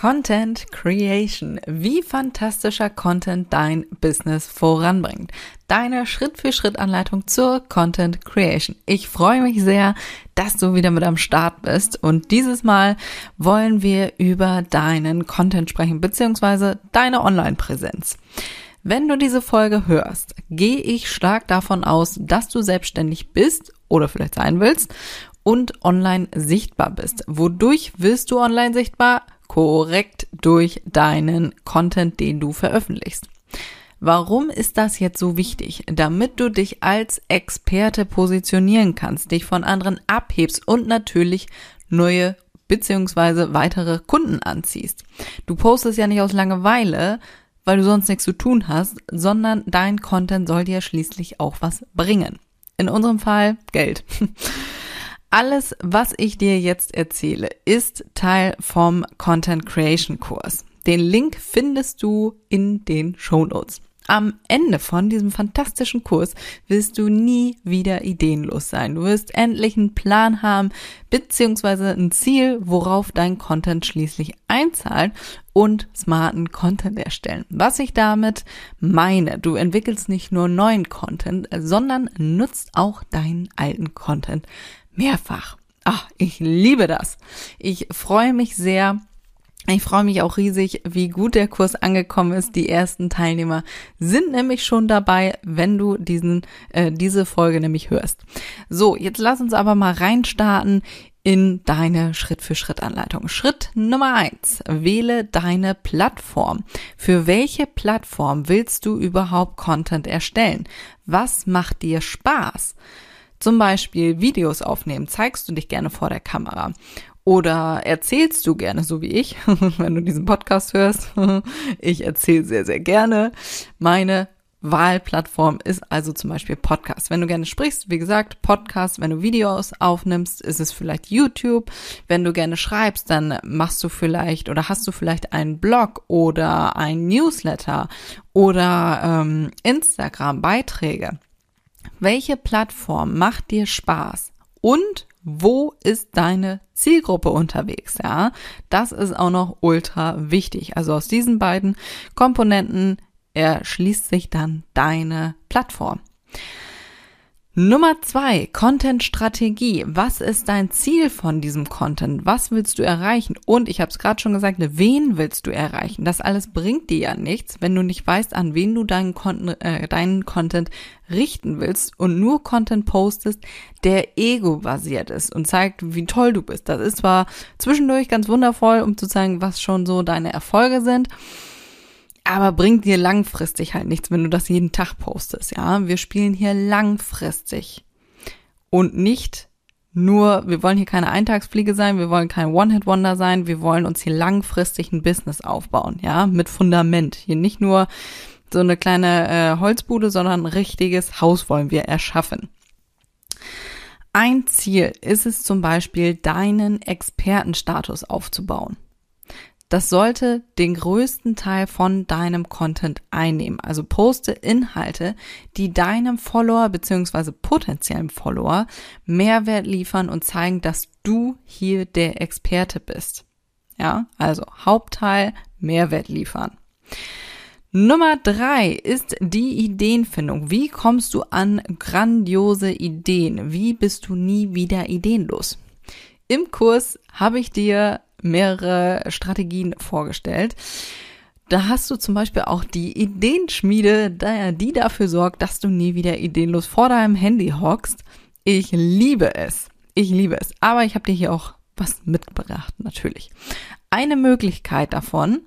Content Creation. Wie fantastischer Content dein Business voranbringt. Deine Schritt-für-Schritt-Anleitung zur Content Creation. Ich freue mich sehr, dass du wieder mit am Start bist und dieses Mal wollen wir über deinen Content sprechen, beziehungsweise deine Online-Präsenz. Wenn du diese Folge hörst, gehe ich stark davon aus, dass du selbstständig bist oder vielleicht sein willst und online sichtbar bist. Wodurch wirst du online sichtbar? Korrekt durch deinen Content, den du veröffentlichst. Warum ist das jetzt so wichtig? Damit du dich als Experte positionieren kannst, dich von anderen abhebst und natürlich neue beziehungsweise weitere Kunden anziehst. Du postest ja nicht aus Langeweile, weil du sonst nichts zu tun hast, sondern dein Content soll dir schließlich auch was bringen. In unserem Fall Geld. Alles, was ich dir jetzt erzähle, ist Teil vom Content Creation Kurs. Den Link findest du in den Show Notes. Am Ende von diesem fantastischen Kurs wirst du nie wieder ideenlos sein. Du wirst endlich einen Plan haben, beziehungsweise ein Ziel, worauf dein Content schließlich einzahlt und smarten Content erstellen. Was ich damit meine, du entwickelst nicht nur neuen Content, sondern nutzt auch deinen alten Content mehrfach. Ach, ich liebe das. Ich freue mich sehr. Ich freue mich auch riesig, wie gut der Kurs angekommen ist. Die ersten Teilnehmer sind nämlich schon dabei, wenn du diesen äh, diese Folge nämlich hörst. So, jetzt lass uns aber mal reinstarten in deine Schritt-für-Schritt-Anleitung. Schritt Nummer eins: Wähle deine Plattform. Für welche Plattform willst du überhaupt Content erstellen? Was macht dir Spaß? Zum Beispiel Videos aufnehmen. Zeigst du dich gerne vor der Kamera? Oder erzählst du gerne, so wie ich, wenn du diesen Podcast hörst? ich erzähle sehr, sehr gerne. Meine Wahlplattform ist also zum Beispiel Podcast. Wenn du gerne sprichst, wie gesagt, Podcast. Wenn du Videos aufnimmst, ist es vielleicht YouTube. Wenn du gerne schreibst, dann machst du vielleicht oder hast du vielleicht einen Blog oder ein Newsletter oder ähm, Instagram-Beiträge. Welche Plattform macht dir Spaß? Und wo ist deine Zielgruppe unterwegs? Ja, das ist auch noch ultra wichtig. Also aus diesen beiden Komponenten erschließt sich dann deine Plattform. Nummer zwei, Content-Strategie. Was ist dein Ziel von diesem Content? Was willst du erreichen? Und ich habe es gerade schon gesagt, wen willst du erreichen? Das alles bringt dir ja nichts, wenn du nicht weißt, an wen du deinen, Content, äh, deinen Content richten willst und nur Content postest, der ego-basiert ist und zeigt, wie toll du bist. Das ist zwar zwischendurch ganz wundervoll, um zu zeigen, was schon so deine Erfolge sind aber bringt dir langfristig halt nichts, wenn du das jeden Tag postest, ja. Wir spielen hier langfristig und nicht nur, wir wollen hier keine Eintagsfliege sein, wir wollen kein One-Hit-Wonder sein, wir wollen uns hier langfristig ein Business aufbauen, ja, mit Fundament. Hier nicht nur so eine kleine äh, Holzbude, sondern ein richtiges Haus wollen wir erschaffen. Ein Ziel ist es zum Beispiel, deinen Expertenstatus aufzubauen das sollte den größten Teil von deinem Content einnehmen. Also poste Inhalte, die deinem Follower beziehungsweise potenziellen Follower Mehrwert liefern und zeigen, dass du hier der Experte bist. Ja, also Hauptteil Mehrwert liefern. Nummer drei ist die Ideenfindung. Wie kommst du an grandiose Ideen? Wie bist du nie wieder ideenlos? Im Kurs habe ich dir mehrere Strategien vorgestellt. Da hast du zum Beispiel auch die Ideenschmiede, die dafür sorgt, dass du nie wieder ideenlos vor deinem Handy hockst. Ich liebe es. Ich liebe es. Aber ich habe dir hier auch was mitgebracht, natürlich. Eine Möglichkeit davon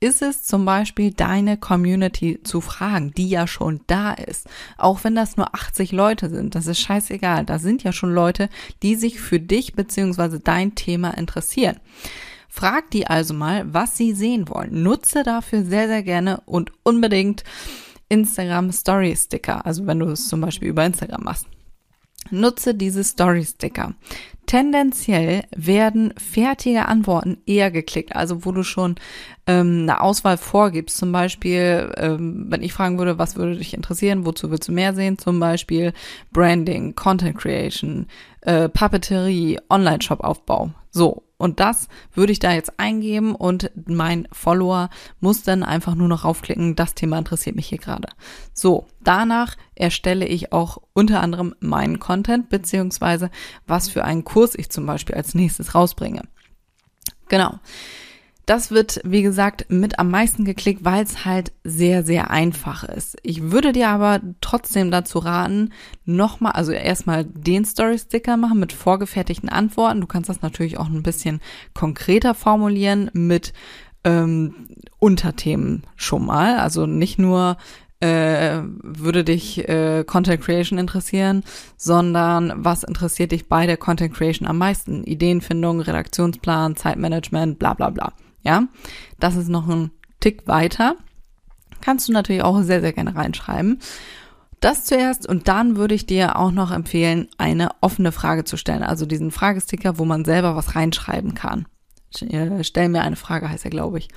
ist es zum Beispiel deine Community zu fragen, die ja schon da ist. Auch wenn das nur 80 Leute sind, das ist scheißegal. Da sind ja schon Leute, die sich für dich beziehungsweise dein Thema interessieren. Frag die also mal, was sie sehen wollen. Nutze dafür sehr, sehr gerne und unbedingt Instagram Story Sticker, also wenn du es zum Beispiel über Instagram machst. Nutze diese Story Sticker. Tendenziell werden fertige Antworten eher geklickt, also wo du schon ähm, eine Auswahl vorgibst. Zum Beispiel, ähm, wenn ich fragen würde, was würde dich interessieren, wozu willst du mehr sehen? Zum Beispiel Branding, Content Creation, äh, Papeterie, Online-Shop-Aufbau. So, und das würde ich da jetzt eingeben und mein Follower muss dann einfach nur noch raufklicken, das Thema interessiert mich hier gerade. So, danach erstelle ich auch unter anderem meinen Content, beziehungsweise was für einen Kurs ich zum Beispiel als nächstes rausbringe. Genau. Das wird, wie gesagt, mit am meisten geklickt, weil es halt sehr, sehr einfach ist. Ich würde dir aber trotzdem dazu raten, nochmal, also erstmal den Story-Sticker machen mit vorgefertigten Antworten. Du kannst das natürlich auch ein bisschen konkreter formulieren mit ähm, Unterthemen schon mal. Also nicht nur äh, würde dich äh, Content Creation interessieren, sondern was interessiert dich bei der Content Creation am meisten? Ideenfindung, Redaktionsplan, Zeitmanagement, bla bla bla. Ja, das ist noch ein Tick weiter. Kannst du natürlich auch sehr, sehr gerne reinschreiben. Das zuerst und dann würde ich dir auch noch empfehlen, eine offene Frage zu stellen. Also diesen Fragesticker, wo man selber was reinschreiben kann. Äh, stell mir eine Frage, heißt er, glaube ich.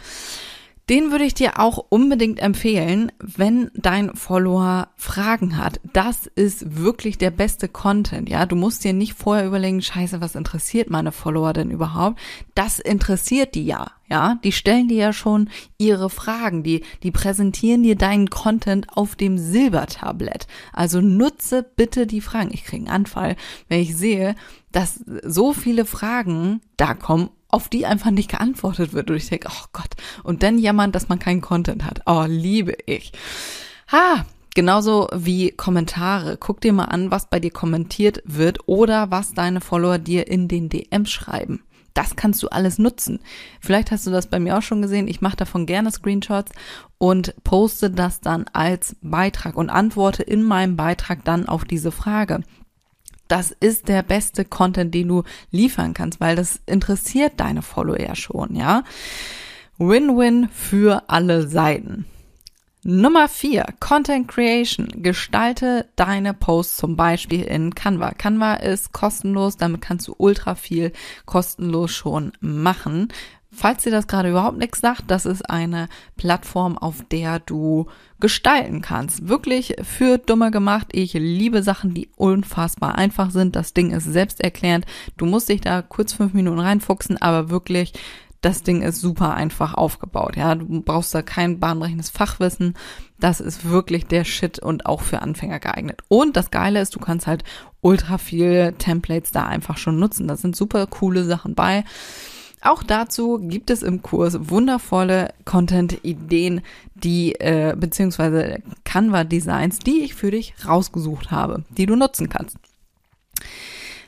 Den würde ich dir auch unbedingt empfehlen, wenn dein Follower Fragen hat. Das ist wirklich der beste Content, ja. Du musst dir nicht vorher überlegen, scheiße, was interessiert meine Follower denn überhaupt? Das interessiert die ja, ja. Die stellen dir ja schon ihre Fragen, die, die präsentieren dir deinen Content auf dem Silbertablett. Also nutze bitte die Fragen. Ich kriege einen Anfall, wenn ich sehe, dass so viele Fragen da kommen auf die einfach nicht geantwortet wird. Und ich denke, oh Gott. Und dann jammern, dass man keinen Content hat. Oh, liebe ich. Ha, Genauso wie Kommentare. Guck dir mal an, was bei dir kommentiert wird oder was deine Follower dir in den DMs schreiben. Das kannst du alles nutzen. Vielleicht hast du das bei mir auch schon gesehen. Ich mache davon gerne Screenshots und poste das dann als Beitrag und antworte in meinem Beitrag dann auf diese Frage das ist der beste Content, den du liefern kannst, weil das interessiert deine Follower schon, ja. Win-win für alle Seiten. Nummer vier, Content Creation. Gestalte deine Posts zum Beispiel in Canva. Canva ist kostenlos, damit kannst du ultra viel kostenlos schon machen. Falls dir das gerade überhaupt nichts sagt, das ist eine Plattform, auf der du gestalten kannst. Wirklich für Dumme gemacht. Ich liebe Sachen, die unfassbar einfach sind. Das Ding ist selbsterklärend. Du musst dich da kurz fünf Minuten reinfuchsen, aber wirklich, das Ding ist super einfach aufgebaut. Ja, du brauchst da kein bahnbrechendes Fachwissen. Das ist wirklich der Shit und auch für Anfänger geeignet. Und das Geile ist, du kannst halt ultra viele Templates da einfach schon nutzen. Da sind super coole Sachen bei. Auch dazu gibt es im Kurs wundervolle Content-Ideen, die äh, beziehungsweise Canva-Designs, die ich für dich rausgesucht habe, die du nutzen kannst.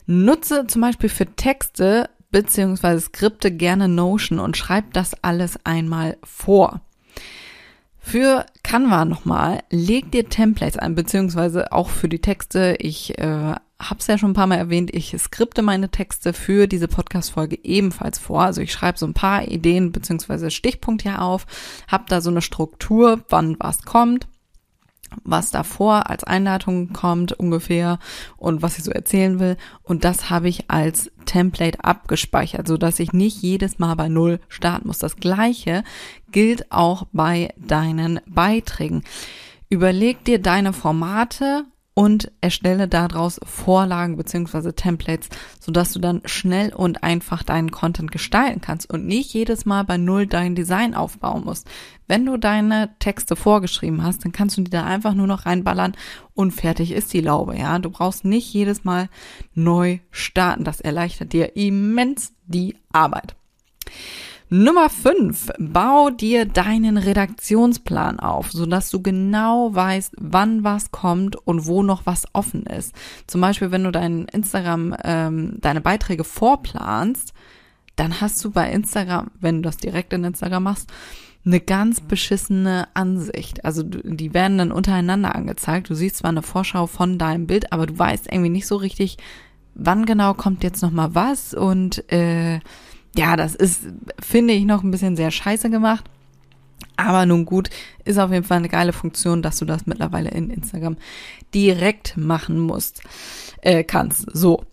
Nutze zum Beispiel für Texte beziehungsweise Skripte gerne Notion und schreib das alles einmal vor. Für Canva nochmal, leg dir Templates ein, beziehungsweise auch für die Texte. Ich äh, habe es ja schon ein paar Mal erwähnt, ich skripte meine Texte für diese Podcast-Folge ebenfalls vor. Also ich schreibe so ein paar Ideen beziehungsweise Stichpunkte hier auf, habe da so eine Struktur, wann was kommt, was davor als Einleitung kommt ungefähr und was ich so erzählen will. Und das habe ich als Template abgespeichert, so dass ich nicht jedes Mal bei Null starten muss. Das Gleiche gilt auch bei deinen Beiträgen. Überleg dir deine Formate und erstelle daraus Vorlagen beziehungsweise Templates, sodass du dann schnell und einfach deinen Content gestalten kannst und nicht jedes Mal bei Null dein Design aufbauen musst. Wenn du deine Texte vorgeschrieben hast, dann kannst du die da einfach nur noch reinballern und fertig ist die Laube, ja. Du brauchst nicht jedes Mal neu starten. Das erleichtert dir immens die Arbeit. Nummer 5. Bau dir deinen Redaktionsplan auf, sodass du genau weißt, wann was kommt und wo noch was offen ist. Zum Beispiel, wenn du dein Instagram, ähm, deine Beiträge vorplanst, dann hast du bei Instagram, wenn du das direkt in Instagram machst, eine ganz beschissene Ansicht. Also die werden dann untereinander angezeigt. Du siehst zwar eine Vorschau von deinem Bild, aber du weißt irgendwie nicht so richtig, wann genau kommt jetzt noch mal was und äh, ja, das ist, finde ich, noch ein bisschen sehr scheiße gemacht. Aber nun gut, ist auf jeden Fall eine geile Funktion, dass du das mittlerweile in Instagram direkt machen musst, äh, kannst. So.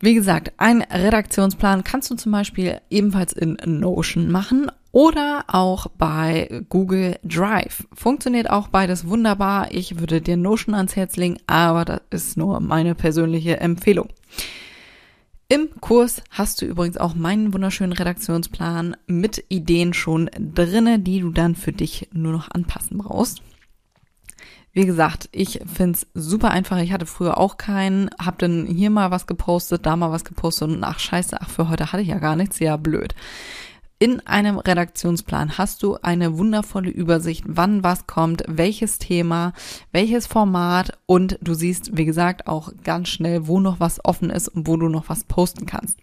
Wie gesagt, ein Redaktionsplan kannst du zum Beispiel ebenfalls in Notion machen oder auch bei Google Drive. Funktioniert auch beides wunderbar. Ich würde dir Notion ans Herz legen, aber das ist nur meine persönliche Empfehlung. Im Kurs hast du übrigens auch meinen wunderschönen Redaktionsplan mit Ideen schon drinne, die du dann für dich nur noch anpassen brauchst. Wie gesagt, ich find's super einfach. Ich hatte früher auch keinen, hab dann hier mal was gepostet, da mal was gepostet und ach scheiße, ach für heute hatte ich ja gar nichts, ja blöd. In einem Redaktionsplan hast du eine wundervolle Übersicht, wann was kommt, welches Thema, welches Format und du siehst, wie gesagt, auch ganz schnell, wo noch was offen ist und wo du noch was posten kannst.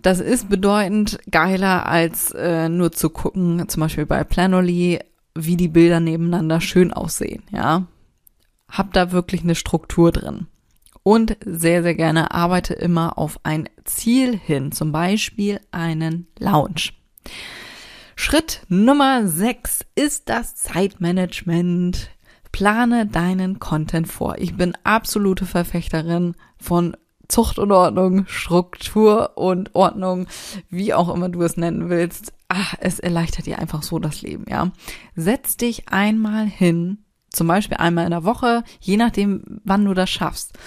Das ist bedeutend geiler als äh, nur zu gucken, zum Beispiel bei Planoly, wie die Bilder nebeneinander schön aussehen, ja. Hab da wirklich eine Struktur drin. Und sehr, sehr gerne arbeite immer auf ein Ziel hin, zum Beispiel einen Lounge. Schritt Nummer 6 ist das Zeitmanagement. Plane deinen Content vor. Ich bin absolute Verfechterin von Zucht und Ordnung, Struktur und Ordnung, wie auch immer du es nennen willst ach, es erleichtert dir einfach so das Leben, ja. Setz dich einmal hin, zum Beispiel einmal in der Woche, je nachdem, wann du das schaffst.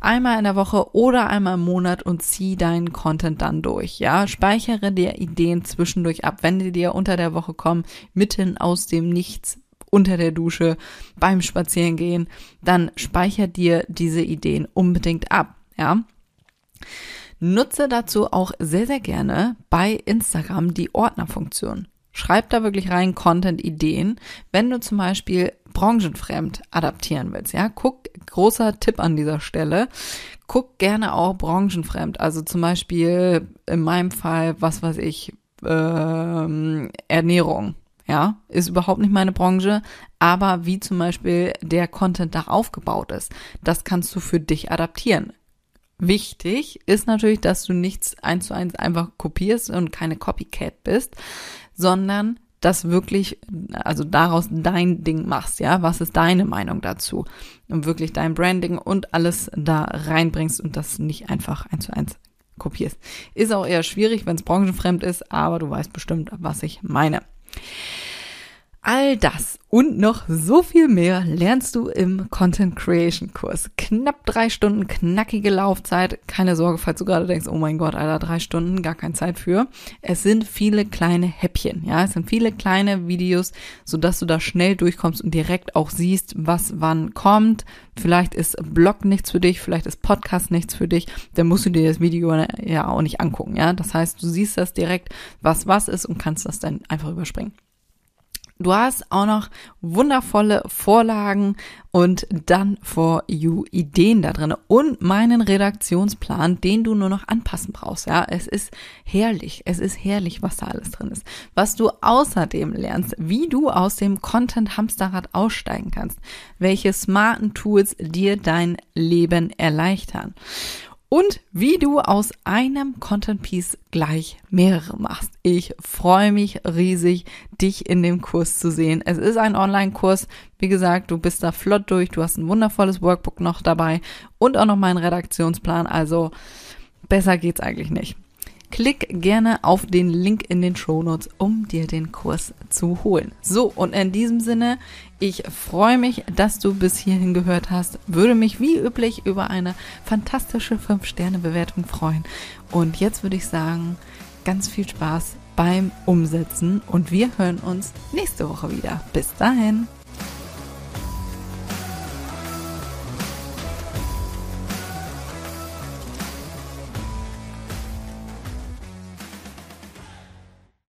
Einmal in der Woche oder einmal im Monat und zieh deinen Content dann durch, ja. Speichere dir Ideen zwischendurch ab, wenn die dir unter der Woche kommen, mitten aus dem Nichts, unter der Dusche, beim Spazierengehen, dann speicher dir diese Ideen unbedingt ab, ja. Nutze dazu auch sehr, sehr gerne bei Instagram die Ordnerfunktion. Schreib da wirklich rein Content-Ideen, wenn du zum Beispiel branchenfremd adaptieren willst. Ja, guck, großer Tipp an dieser Stelle. Guck gerne auch branchenfremd. Also zum Beispiel in meinem Fall, was weiß ich, ähm, Ernährung. Ja, ist überhaupt nicht meine Branche, aber wie zum Beispiel der Content da aufgebaut ist, das kannst du für dich adaptieren. Wichtig ist natürlich, dass du nichts eins zu eins einfach kopierst und keine Copycat bist, sondern das wirklich, also daraus dein Ding machst, ja, was ist deine Meinung dazu und wirklich dein Branding und alles da reinbringst und das nicht einfach eins zu eins kopierst. Ist auch eher schwierig, wenn es branchenfremd ist, aber du weißt bestimmt, was ich meine. All das und noch so viel mehr lernst du im Content Creation Kurs. Knapp drei Stunden knackige Laufzeit. Keine Sorge, falls du gerade denkst, oh mein Gott, Alter, drei Stunden, gar keine Zeit für. Es sind viele kleine Häppchen, ja. Es sind viele kleine Videos, sodass du da schnell durchkommst und direkt auch siehst, was wann kommt. Vielleicht ist Blog nichts für dich, vielleicht ist Podcast nichts für dich. Dann musst du dir das Video ja auch nicht angucken, ja. Das heißt, du siehst das direkt, was was ist und kannst das dann einfach überspringen. Du hast auch noch wundervolle Vorlagen und dann for you Ideen da drin und meinen Redaktionsplan, den du nur noch anpassen brauchst. Ja, es ist herrlich. Es ist herrlich, was da alles drin ist. Was du außerdem lernst, wie du aus dem Content Hamsterrad aussteigen kannst, welche smarten Tools dir dein Leben erleichtern und wie du aus einem Content Piece gleich mehrere machst. Ich freue mich riesig, dich in dem Kurs zu sehen. Es ist ein Online-Kurs. Wie gesagt, du bist da flott durch. Du hast ein wundervolles Workbook noch dabei und auch noch meinen Redaktionsplan. Also besser geht's eigentlich nicht. Klick gerne auf den Link in den Show Notes, um dir den Kurs zu holen. So, und in diesem Sinne, ich freue mich, dass du bis hierhin gehört hast. Würde mich wie üblich über eine fantastische 5-Sterne-Bewertung freuen. Und jetzt würde ich sagen, ganz viel Spaß beim Umsetzen und wir hören uns nächste Woche wieder. Bis dahin.